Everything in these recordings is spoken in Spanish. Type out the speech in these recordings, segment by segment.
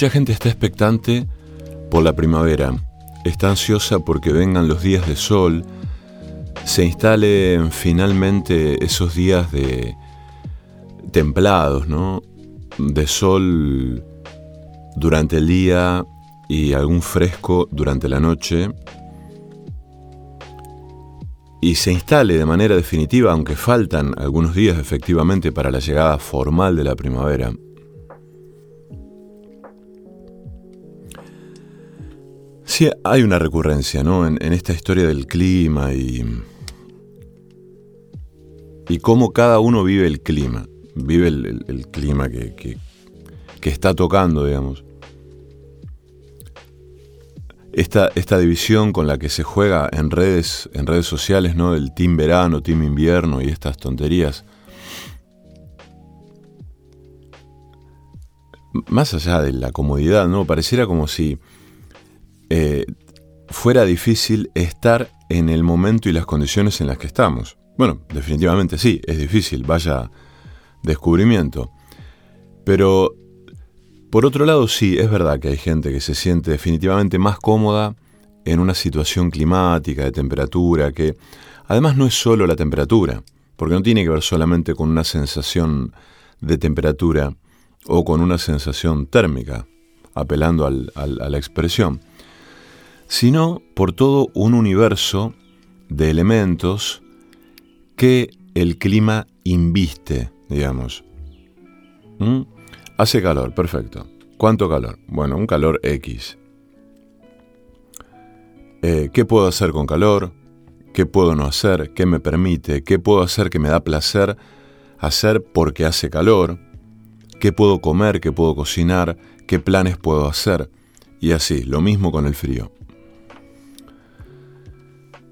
Mucha gente está expectante por la primavera, está ansiosa porque vengan los días de sol, se instalen finalmente esos días de templados, ¿no? De sol durante el día y algún fresco durante la noche y se instale de manera definitiva, aunque faltan algunos días efectivamente para la llegada formal de la primavera. Sí, hay una recurrencia ¿no? en, esta historia del clima y, cómo cada uno vive el clima, vive el, clima que, está tocando, digamos esta, esta división con la que se juega en redes, en redes sociales, ¿no? Del team verano, team invierno y estas tonterías. Más allá de la comodidad, ¿no? Pareciera como si eh, fuera difícil estar en el momento y las condiciones en las que estamos. Bueno, definitivamente sí, es difícil, vaya descubrimiento. Pero por otro lado, sí, es verdad que hay gente que se siente definitivamente más cómoda en una situación climática, de temperatura, que además no es solo la temperatura, porque no tiene que ver solamente con una sensación de temperatura o con una sensación térmica, apelando a la expresión, sino por todo un universo de elementos que el clima inviste, digamos. ¿Mm? Hace calor, perfecto. ¿Cuánto calor? Bueno, un calor X. Eh, ¿Qué puedo hacer con calor? ¿Qué puedo no hacer? ¿Qué me permite? ¿Qué puedo hacer que me da placer hacer porque hace calor? ¿Qué puedo comer? ¿Qué puedo cocinar? ¿Qué planes puedo hacer? Y así, lo mismo con el frío.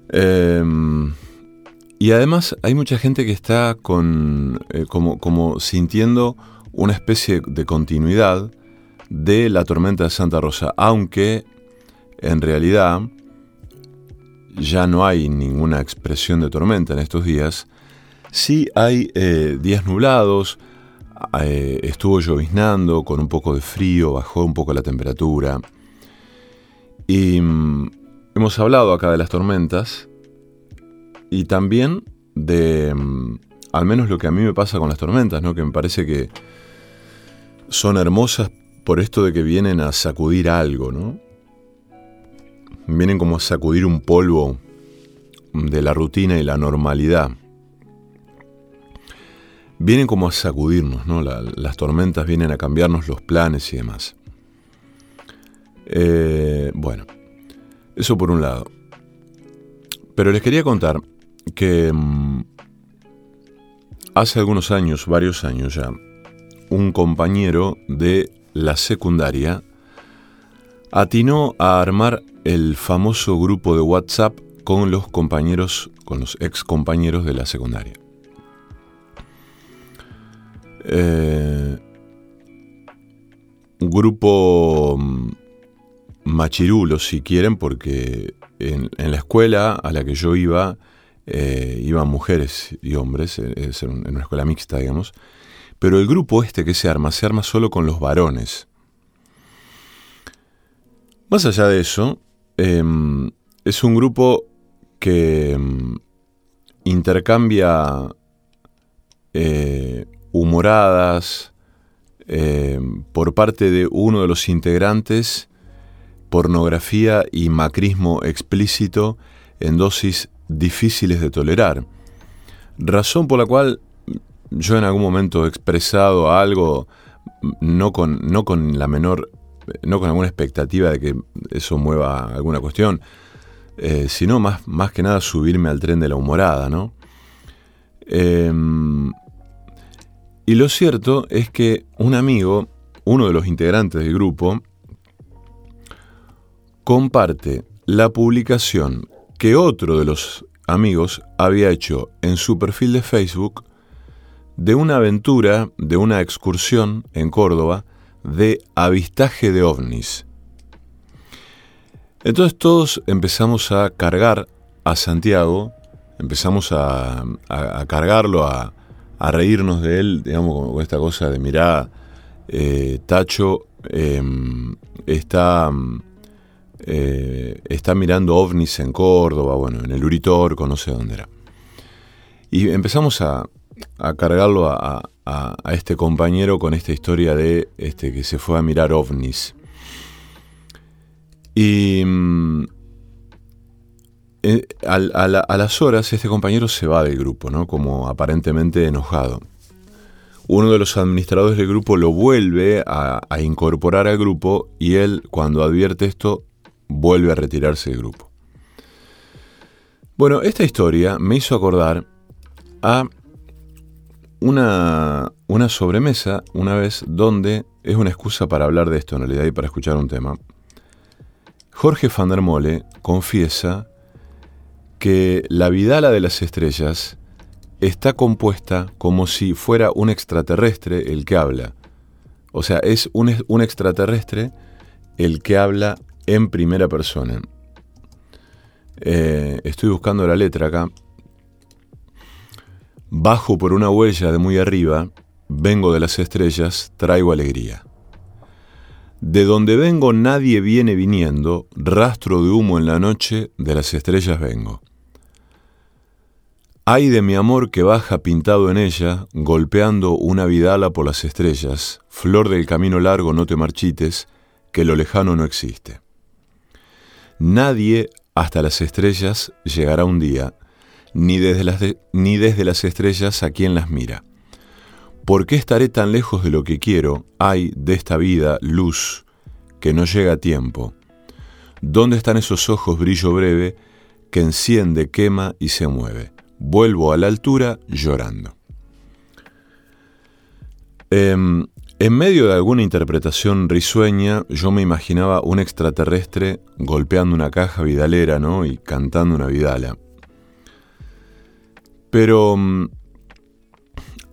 Em, y además hay mucha gente que está con, eh, como, sintiendo una especie de continuidad de la tormenta de Santa Rosa, aunque en realidad ya no hay ninguna expresión de tormenta en estos días, sí hay eh, días nublados, eh, estuvo lloviznando con un poco de frío, bajó un poco la temperatura. Y mm, hemos hablado acá de las tormentas y también de, mm, al menos lo que a mí me pasa con las tormentas, ¿no? que me parece que son hermosas por esto de que vienen a sacudir algo, ¿no? Vienen como a sacudir un polvo de la rutina y la normalidad. Vienen como a sacudirnos, ¿no? las tormentas vienen a cambiarnos los planes y demás. Eh, bueno, eso por un lado. Pero les quería contar que mm, hace algunos años, varios años ya, un compañero de la secundaria atinó a armar el famoso grupo de WhatsApp con los compañeros, con los ex compañeros de la secundaria. Eh, grupo mm, machirulo, si quieren, porque en, la escuela a la que yo iba, eh, iban mujeres y hombres, es en una escuela mixta, digamos, pero el grupo este que se arma, se arma solo con los varones. Más allá de eso, em, es un grupo que em, intercambia eh, humoradas em, por parte de uno de los integrantes, pornografía y macrismo explícito en dosis difíciles de tolerar. Razón por la cual yo en algún momento he expresado algo, no con, no con la menor, no con alguna expectativa de que eso mueva alguna cuestión, eh, sino más, más que nada subirme al tren de la humorada, ¿no? Em, y lo cierto es que un amigo, uno de los integrantes del grupo, comparte la publicación que otro de los amigos había hecho en su perfil de Facebook de una aventura, de una excursión en Córdoba de avistaje de ovnis. Entonces todos empezamos a cargar a Santiago, empezamos a, cargarlo, a, reírnos de él, digamos, con esta cosa de mirá, eh, Tacho, em, está, eh, está mirando ovnis en Córdoba, bueno, en el Uritorco, no sé dónde era. Y empezamos a, cargarlo a, este compañero con esta historia de este, que se fue a mirar ovnis. Y mm, eh, a, las horas este compañero se va del grupo, ¿no? Como aparentemente enojado. Uno de los administradores del grupo lo vuelve a, a incorporar al grupo y él, cuando advierte esto, vuelve a retirarse del grupo. Bueno, esta historia me hizo acordar a una, una sobremesa una vez donde es una excusa para hablar de esto en realidad y para escuchar un tema. Jorge van der Mole confiesa que la Vidala de las Estrellas está compuesta como si fuera un extraterrestre el que habla. O sea, es un, un extraterrestre el que habla en primera persona. Eh, estoy buscando la letra acá. Bajo por una huella de muy arriba, vengo de las estrellas, traigo alegría. De donde vengo nadie viene viniendo, rastro de humo en la noche, de las estrellas vengo. Ay de mi amor que baja pintado en ella, golpeando una vidala por las estrellas, flor del camino largo no te marchites, que lo lejano no existe. Nadie hasta las estrellas llegará un día, ni desde las, ni desde las estrellas a quien las mira. ¿Por qué estaré tan lejos de lo que quiero? Hay de esta vida luz que no llega a tiempo. ¿Dónde están esos ojos brillo breve que enciende, quema y se mueve? Vuelvo a la altura llorando. Em, en medio de alguna interpretación risueña, yo me imaginaba un extraterrestre golpeando una caja vidalera, ¿no? Y cantando una vidala. Pero mm,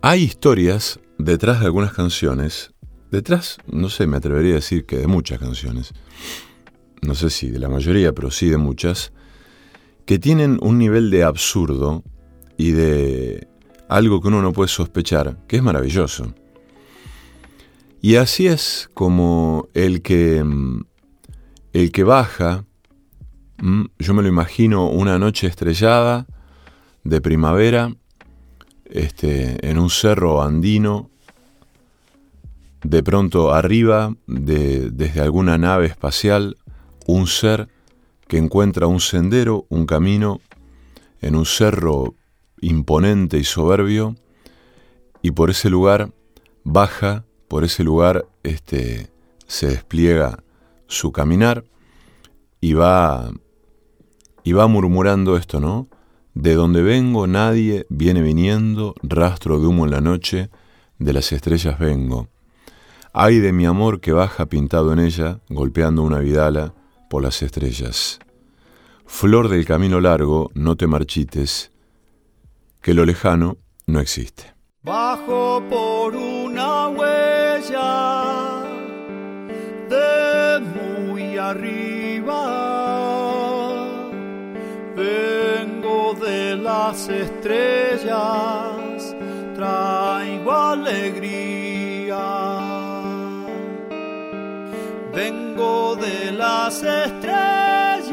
hay historias detrás de algunas canciones, detrás, no sé, me atrevería a decir que de muchas canciones, no sé si de la mayoría, pero sí de muchas, que tienen un nivel de absurdo y de algo que uno no puede sospechar, que es maravilloso. Y así es como el que, mm, el que baja, mm, yo me lo imagino una noche estrellada, de primavera, este, en un cerro andino, de pronto arriba, de, desde alguna nave espacial, un ser que encuentra un sendero, un camino, en un cerro imponente y soberbio, y por ese lugar baja, por ese lugar este, se despliega su caminar y va, y va murmurando esto, ¿no? De donde vengo nadie viene viniendo, rastro de humo en la noche, de las estrellas vengo. Ay de mi amor que baja pintado en ella, golpeando una vidala por las estrellas. Flor del camino largo, no te marchites, que lo lejano no existe. Bajo por una huella de muy arriba de las estrellas traigo alegría. Vengo de las estrellas,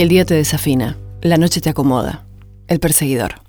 El día te desafina, la noche te acomoda. El perseguidor.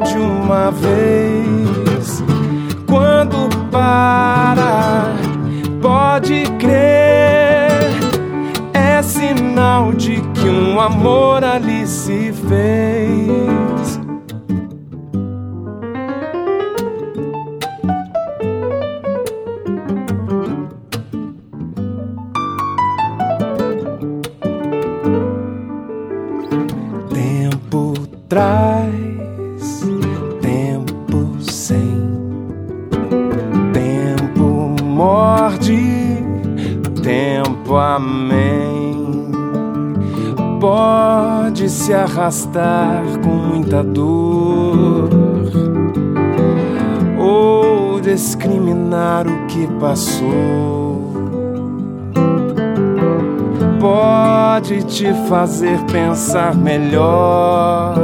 De uma vez. Quando para, pode crer, é sinal de que um amor ali se fez. Se arrastar com muita dor ou discriminar o que passou pode te fazer pensar melhor.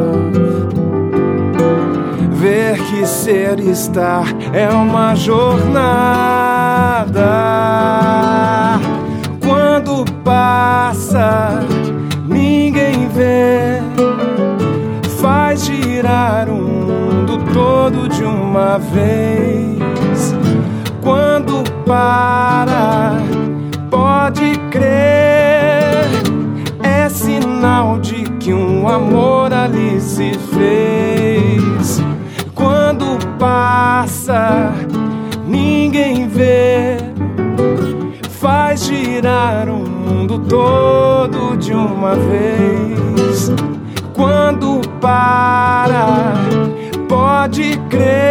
Ver que ser e estar é uma jornada. Quando passa, ninguém vê. Uma vez. Quando para, pode crer, é sinal de que um amor ali se fez. Quando passa, ninguém vê, faz girar o mundo todo de uma vez. Quando para, pode crer,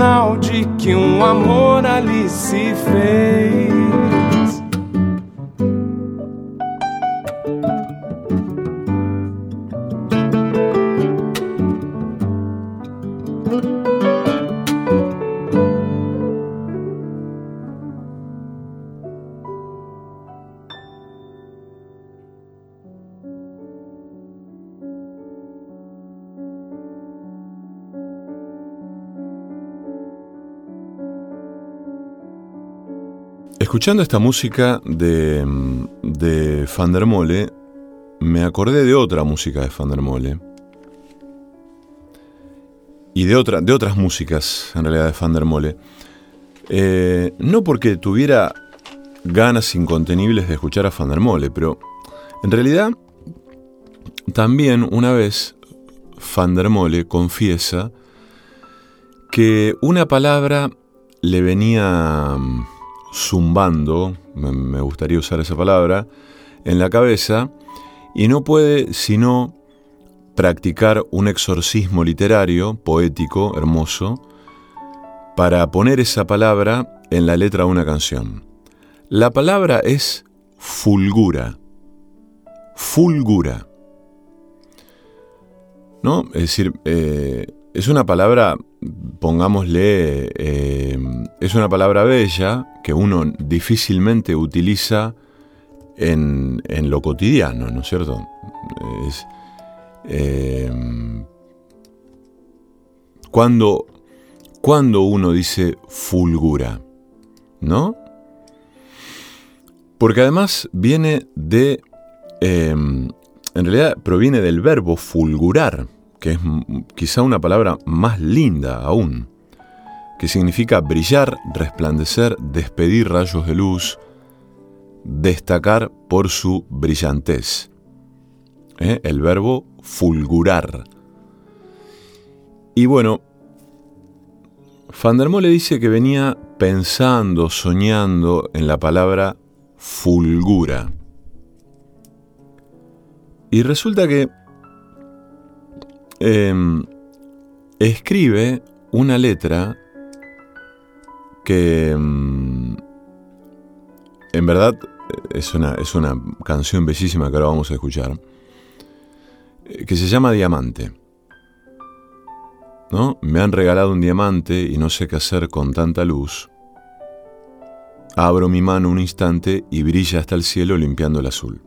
sinal de que um amor ali se fez. Escuchando esta música de, de Van der Mole, me acordé de otra música de Van der Mole. Y de, otra, de otras músicas, en realidad, de Van der Mole. Eh, no porque tuviera ganas incontenibles de escuchar a Van der Mole, pero en realidad también una vez Van der Mole confiesa que una palabra le venía zumbando, me gustaría usar esa palabra, en la cabeza y no puede sino practicar un exorcismo literario, poético, hermoso, para poner esa palabra en la letra de una canción. La palabra es fulgura. Fulgura. ¿No? Es decir, eh, es una palabra, pongámosle, eh, es una palabra bella que uno difícilmente utiliza en, lo cotidiano, ¿no es cierto? Eh, cuando, cuando uno dice fulgura, ¿no? Porque además viene de, en realidad proviene del verbo fulgurar, que es quizá una palabra más linda aún, que significa brillar, resplandecer, despedir rayos de luz, destacar por su brillantez. ¿Eh? El verbo fulgurar. Y bueno, Van der Mole dice que venía pensando, soñando en la palabra fulgura. Y resulta que Em, escribe una letra que em, en verdad es una, es una canción bellísima que ahora vamos a escuchar, eh, que se llama Diamante. ¿No? Me han regalado un diamante y no sé qué hacer con tanta luz. Abro mi mano un instante y brilla hasta el cielo limpiando el azul.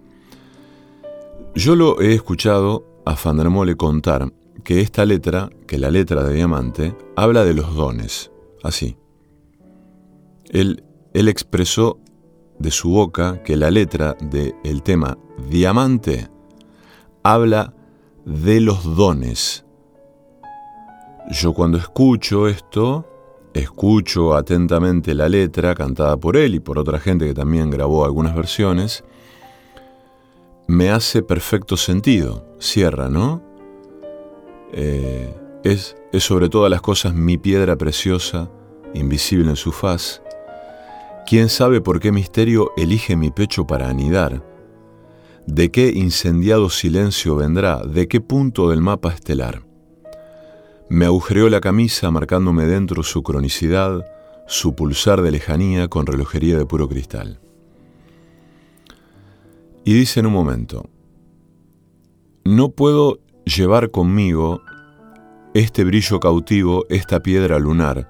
Yo lo he escuchado a Fandermole contar que esta letra, que la letra de diamante, habla de los dones, así. Él, él expresó de su boca que la letra del el tema diamante habla de los dones. Yo cuando escucho esto, escucho atentamente la letra cantada por él y por otra gente que también grabó algunas versiones, me hace perfecto sentido. Cierra, ¿no? Eh, es, es sobre todas las cosas mi piedra preciosa, invisible en su faz. ¿Quién sabe por qué misterio elige mi pecho para anidar? ¿De qué incendiado silencio vendrá? ¿De qué punto del mapa estelar? Me agujereó la camisa marcándome dentro su cronicidad, su pulsar de lejanía con relojería de puro cristal. Y dice en un momento, no puedo llevar conmigo este brillo cautivo, esta piedra lunar.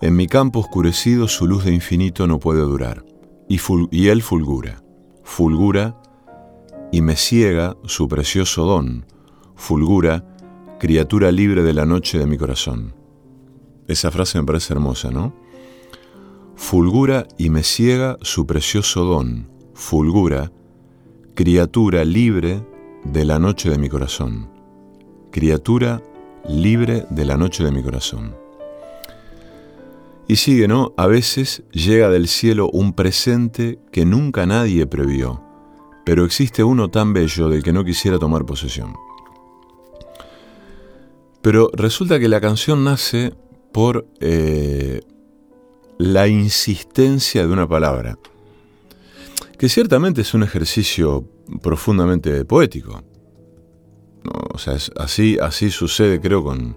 En mi campo oscurecido su luz de infinito no puede durar. Y, él fulgura, fulgura y me ciega su precioso don, fulgura, criatura libre de la noche de mi corazón. Esa frase me parece hermosa, ¿no? Fulgura y me ciega su precioso don, fulgura, criatura libre de la noche de mi corazón criatura libre de la noche de mi corazón. Y sigue, ¿no? A veces llega del cielo un presente que nunca nadie previó, pero existe uno tan bello del que no quisiera tomar posesión. Pero resulta que la canción nace por eh, la insistencia de una palabra, que ciertamente es un ejercicio profundamente poético. O sea, así, así sucede, creo, con,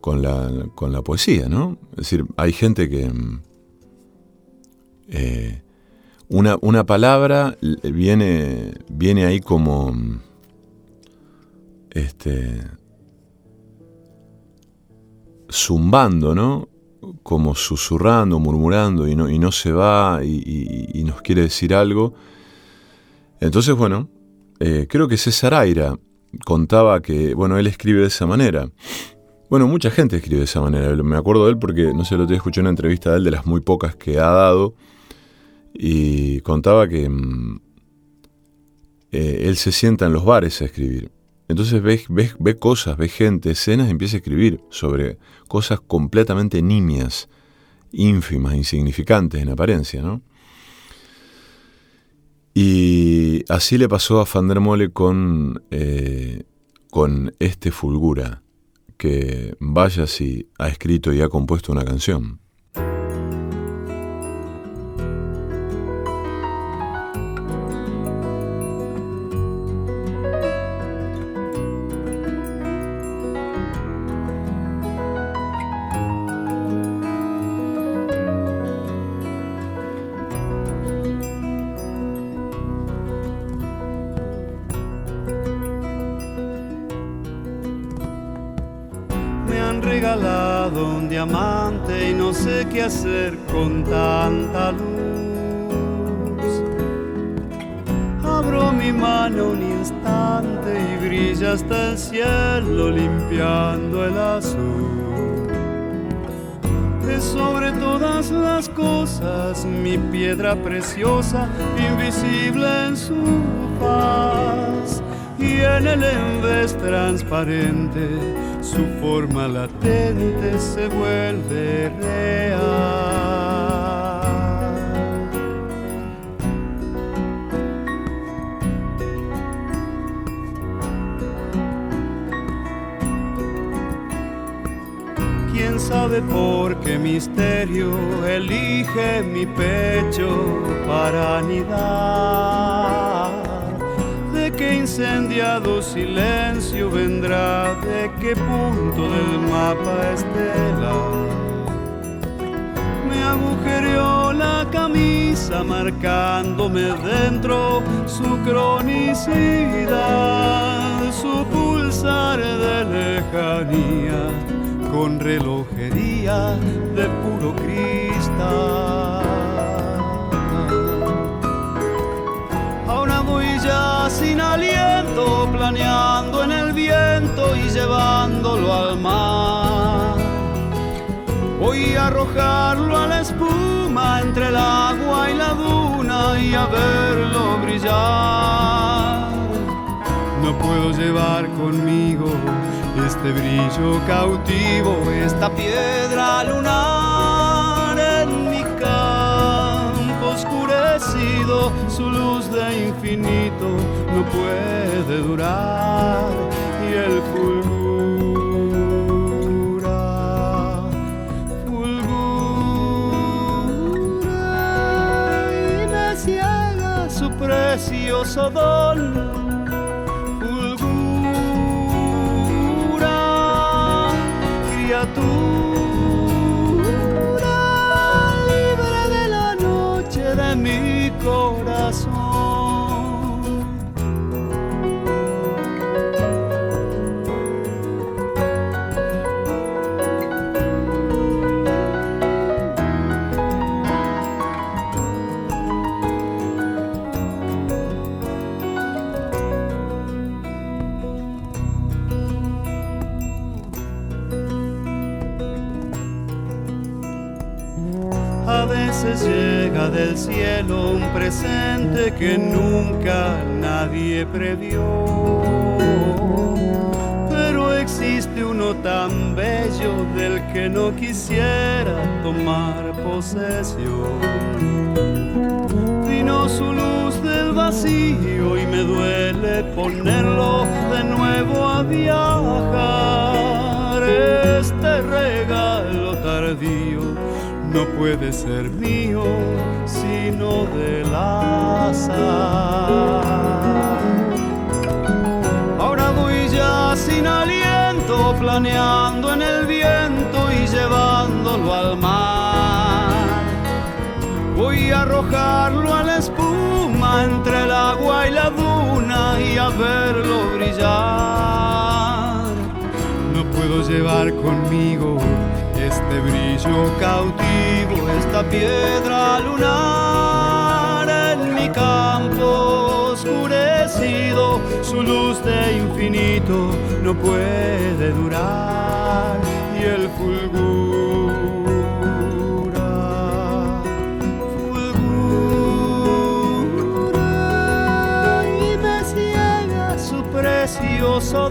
con, la, poesía, ¿no? Es decir, hay gente que... Mm, eh, una, una, palabra viene, viene ahí como... Mm, este. zumbando, ¿no? Como susurrando, murmurando y no, y no se va y, nos quiere decir algo. Entonces, bueno, eh, creo que César Aira contaba que, bueno, él escribe de esa manera. Bueno, mucha gente escribe de esa manera. Me acuerdo de él porque, no sé, lo te escuché una entrevista de él, de las muy pocas que ha dado, y contaba que mm, eh, él se sienta en los bares a escribir. Entonces ve, ve, cosas, ve gente, escenas, y empieza a escribir sobre cosas completamente nimias, ínfimas, insignificantes en apariencia, ¿no? Y así le pasó a Van der con, eh, con este Fulgura, que vaya si ha escrito y ha compuesto una canción. Piedra preciosa, invisible en su paz y en el envés transparente su forma latente se vuelve real. Sabe por qué misterio elige mi pecho para anidar? qué incendiado silencio vendrá, de qué punto del mapa estelar. Me agujereó la camisa marcándome dentro su cronicidad, su pulsar de lejanía con relojería de puro cristal. sin aliento, planeando en el viento y llevándolo al mar. Voy a arrojarlo a la espuma entre el agua y la duna y a verlo brillar. No puedo llevar conmigo este brillo cautivo, esta piedra lunar en mi campo oscurecido, su luz de infinito no puede durar y el fulgura, fulgura y su precioso don. Criatura del cielo un presente que nunca nadie previó. Pero existe uno tan bello del que no quisiera tomar posesión. Vino su luz del vacío y me duele ponerlo de nuevo a viajar. Este regalo tardío no puede ser mío sino del azar. Ahora voy ya sin aliento, planeando en el viento y llevándolo al mar. Voy a arrojarlo a la espuma entre el agua y la duna y a verlo brillar. No puedo llevar conmigo de brillo cautivo esta piedra lunar en mi campo oscurecido, su luz de infinito no puede durar y el fulgura, fulgura y me ciega su precioso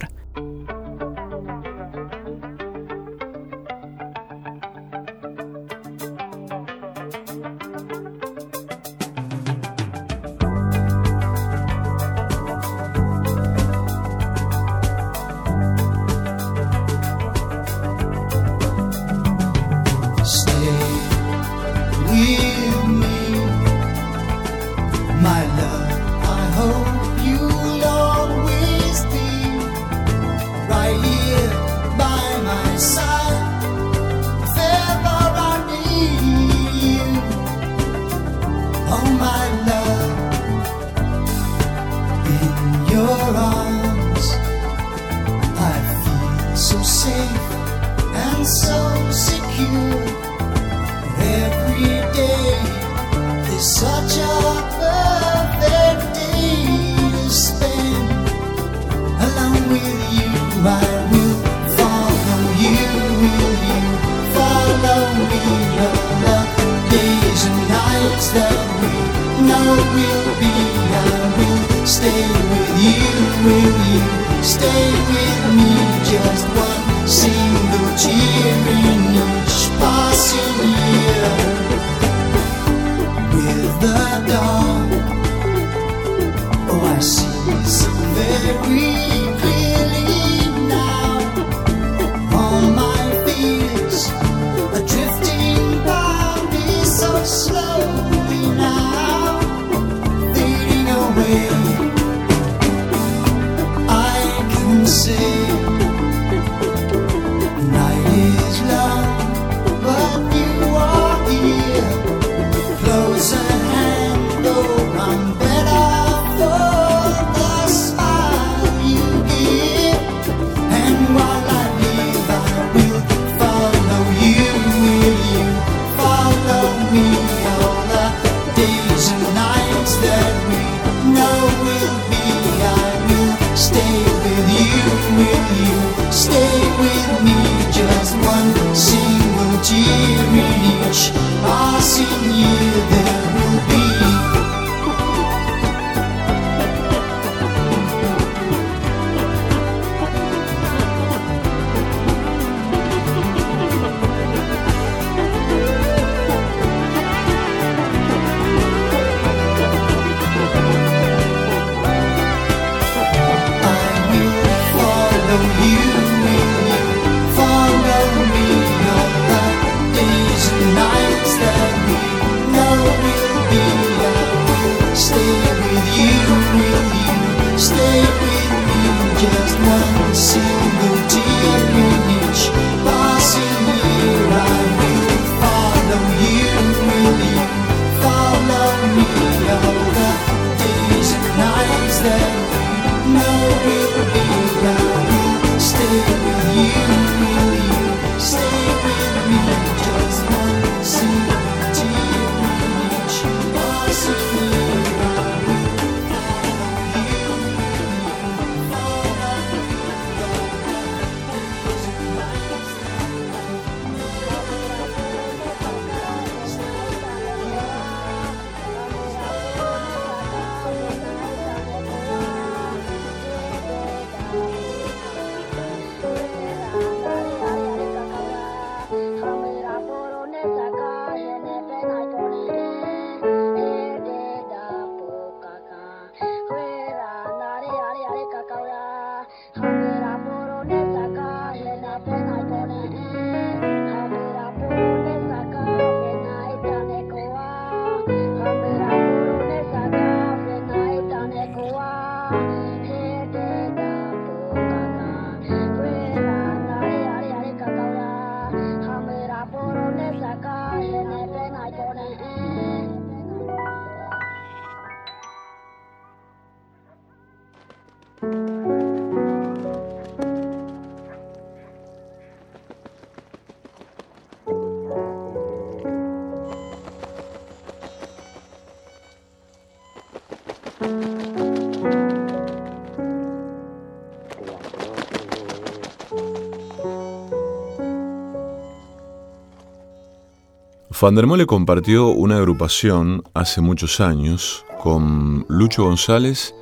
Fandermole compartió una agrupación hace muchos años con Lucho González,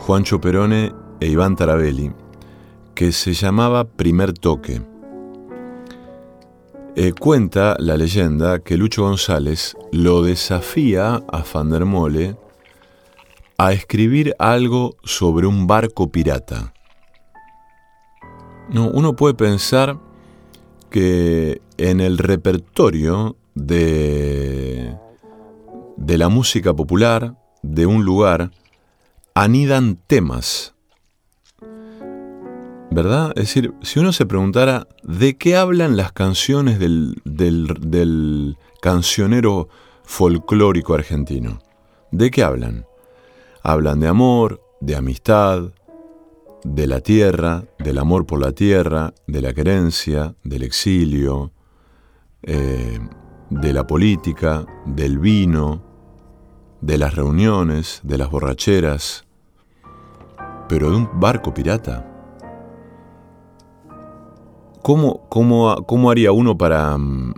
Juancho Perone e Iván Tarabelli, que se llamaba Primer Toque. Eh, cuenta la leyenda que Lucho González lo desafía a Fandermole a escribir algo sobre un barco pirata. No, uno puede pensar que en el repertorio de, de la música popular de un lugar anidan temas. ¿Verdad? Es decir, si uno se preguntara de qué hablan las canciones del, del cancionero folclórico argentino, ¿de qué hablan? Hablan de amor, de amistad, de la tierra, del amor por la tierra, de la querencia, del exilio, eh, de la política, del vino, de las reuniones, de las borracheras, pero de un barco pirata. ¿Cómo, cómo, cómo haría uno para, mm,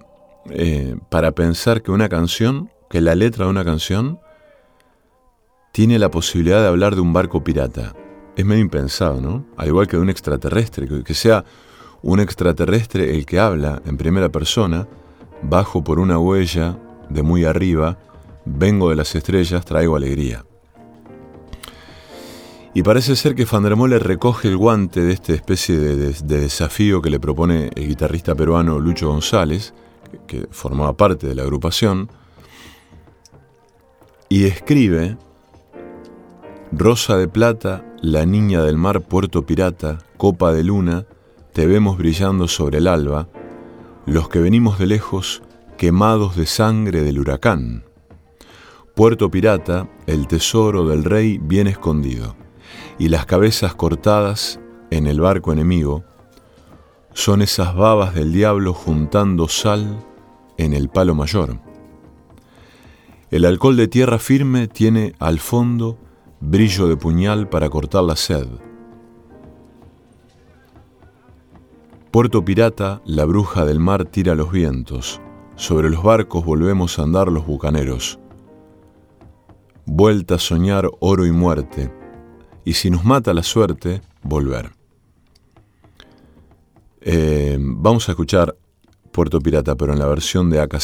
eh, para pensar que una canción, que la letra de una canción, tiene la posibilidad de hablar de un barco pirata? es medio impensado, ¿no? Al igual que de un extraterrestre, que sea un extraterrestre el que habla en primera persona, bajo por una huella de muy arriba, vengo de las estrellas, traigo alegría. Y parece ser que Fandermole recoge el guante de esta especie de, desafío que le propone el guitarrista peruano Lucho González, que formaba parte de la agrupación, y escribe Rosa de plata, la niña del mar, puerto pirata, copa de luna, te vemos brillando sobre el alba, los que venimos de lejos, quemados de sangre del huracán. Puerto pirata, el tesoro del rey bien escondido, y las cabezas cortadas en el barco enemigo, son esas babas del diablo juntando sal en el palo mayor. El alcohol de tierra firme tiene al fondo brillo de puñal para cortar la sed. Puerto Pirata, la bruja del mar tira los vientos, sobre los barcos volvemos a andar los bucaneros. Vuelta a soñar oro y muerte, y si nos mata la suerte, volver. Eh, vamos a escuchar Puerto Pirata, pero en la versión de Aca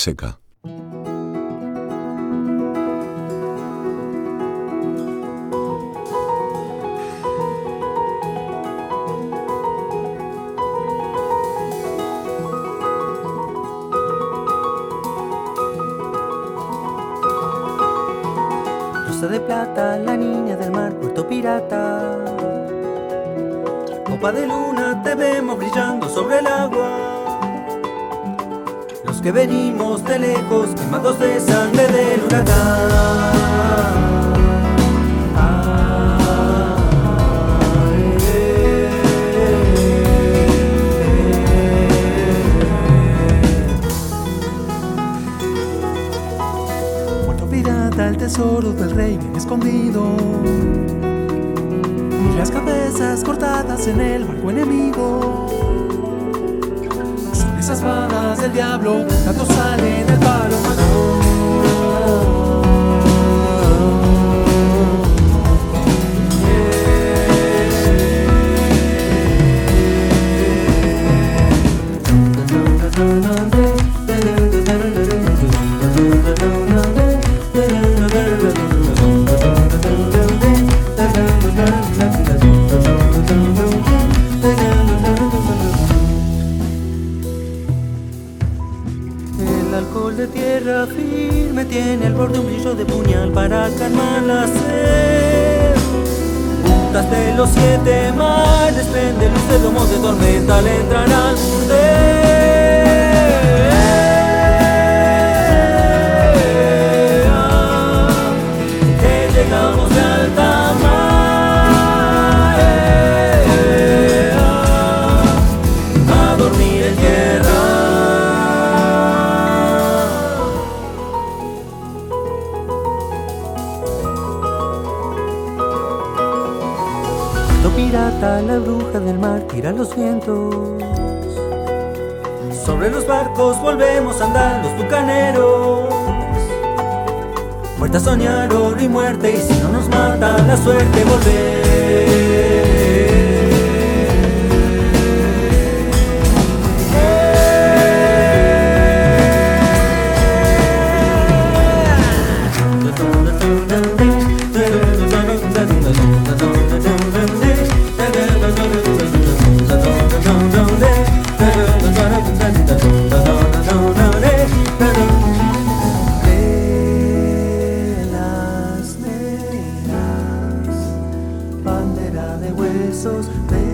besos de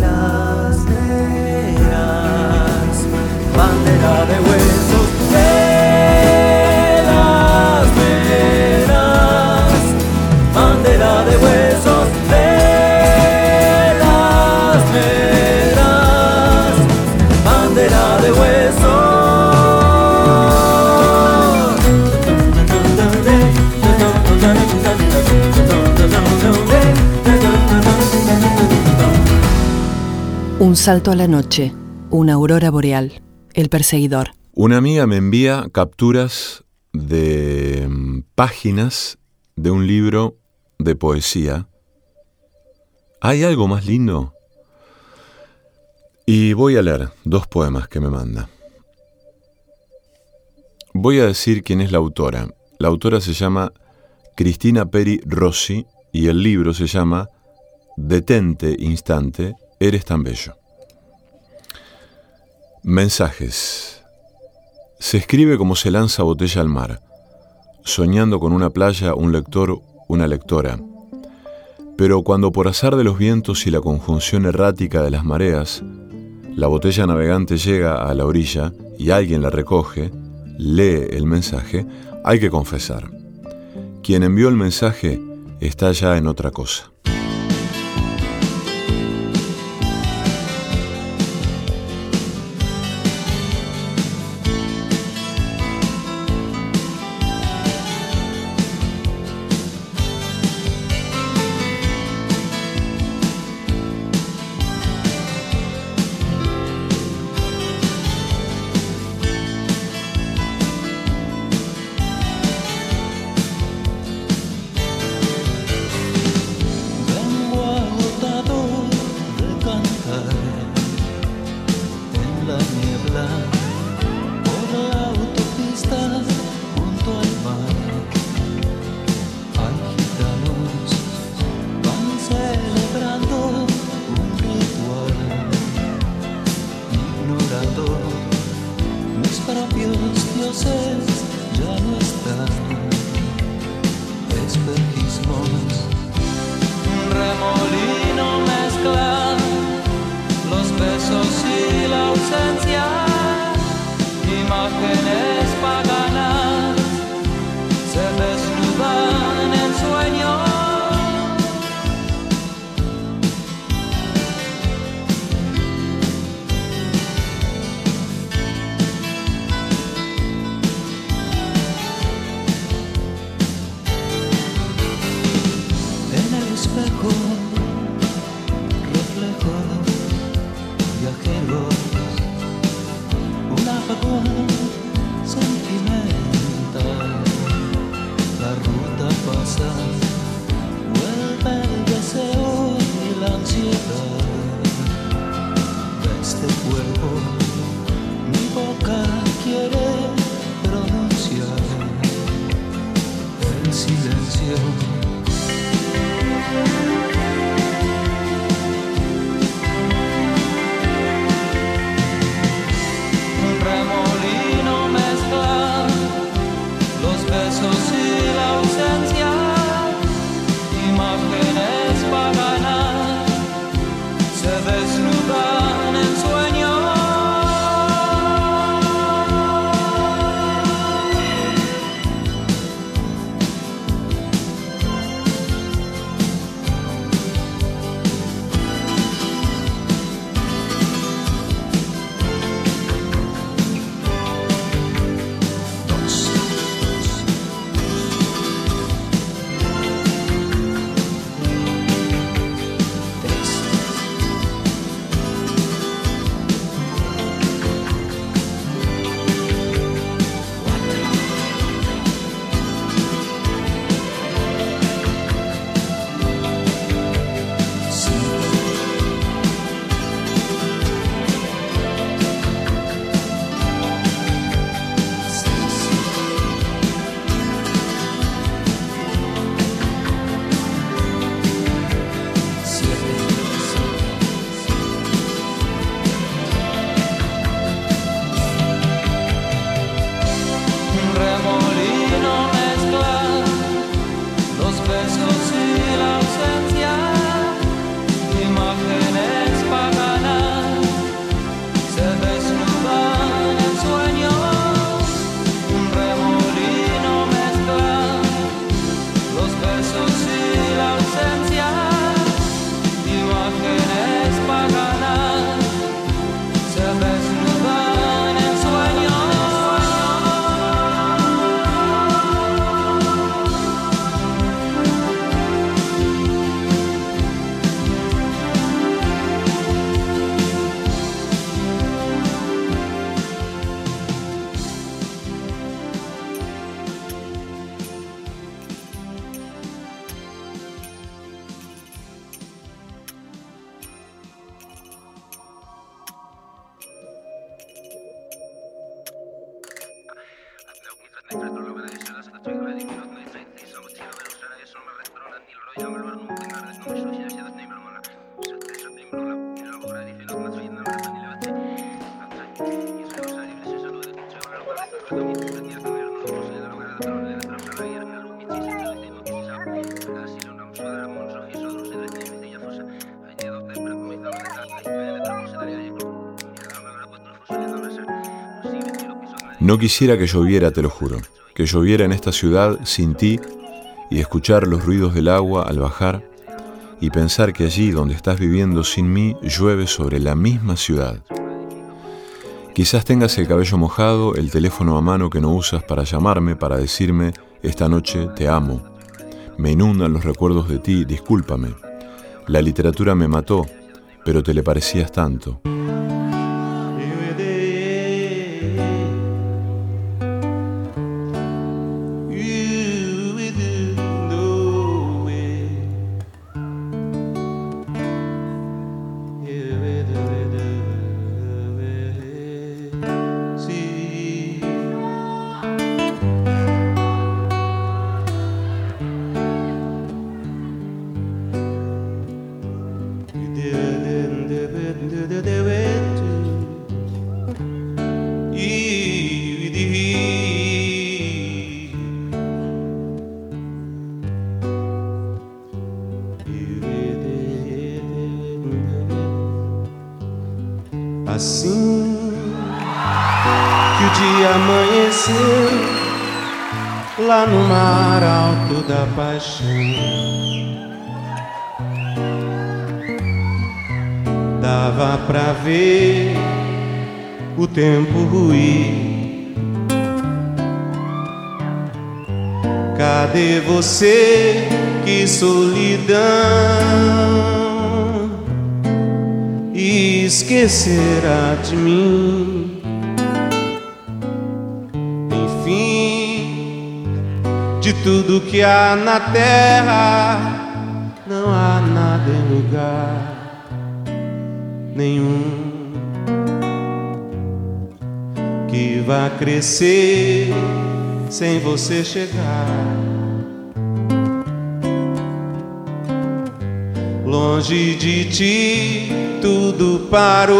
las bandera de salto a la noche, una aurora boreal, el perseguidor. Una amiga me envía capturas de mm, páginas de un libro de poesía. ¿Hay algo más lindo? Y voy a leer dos poemas que me manda. Voy a decir quién es la autora. La autora se llama Cristina Peri Rossi y el libro se llama Detente Instante, Eres tan bello. Mensajes. Se escribe como se lanza botella al mar, soñando con una playa, un lector, una lectora. Pero cuando por azar de los vientos y la conjunción errática de las mareas, la botella navegante llega a la orilla y alguien la recoge, lee el mensaje, hay que confesar. Quien envió el mensaje está ya en otra cosa. hill No quisiera que lloviera, te lo juro, que lloviera en esta ciudad sin ti y escuchar los ruidos del agua al bajar y pensar que allí donde estás viviendo sin mí llueve sobre la misma ciudad. Quizás tengas el cabello mojado, el teléfono a mano que no usas para llamarme, para decirme, esta noche te amo. Me inundan los recuerdos de ti, discúlpame. La literatura me mató, pero te le parecías tanto. No mar alto da paixão. Dava pra ver o tempo ruir. Cadê você? Que solidão esquecerá de mim. Que há na terra, não há nada em lugar nenhum que vá crescer sem você chegar. Longe de ti tudo parou.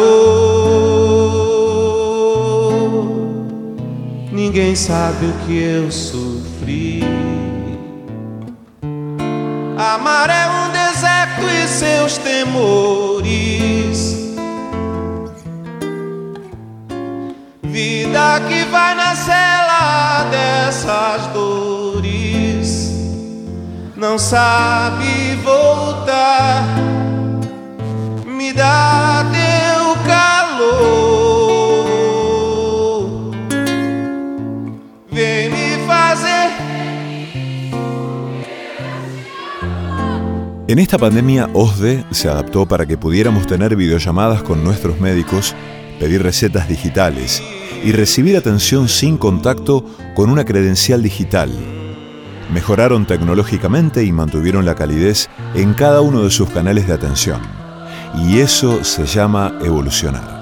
Ninguém sabe o que eu sofri. Amar é um deserto e seus temores. Vida que vai na cela dessas dores. Não sabe voltar me dá En esta pandemia, OSDE se adaptó para que pudiéramos tener videollamadas con nuestros médicos, pedir recetas digitales y recibir atención sin contacto con una credencial digital. Mejoraron tecnológicamente y mantuvieron la calidez en cada uno de sus canales de atención. Y eso se llama evolucionar.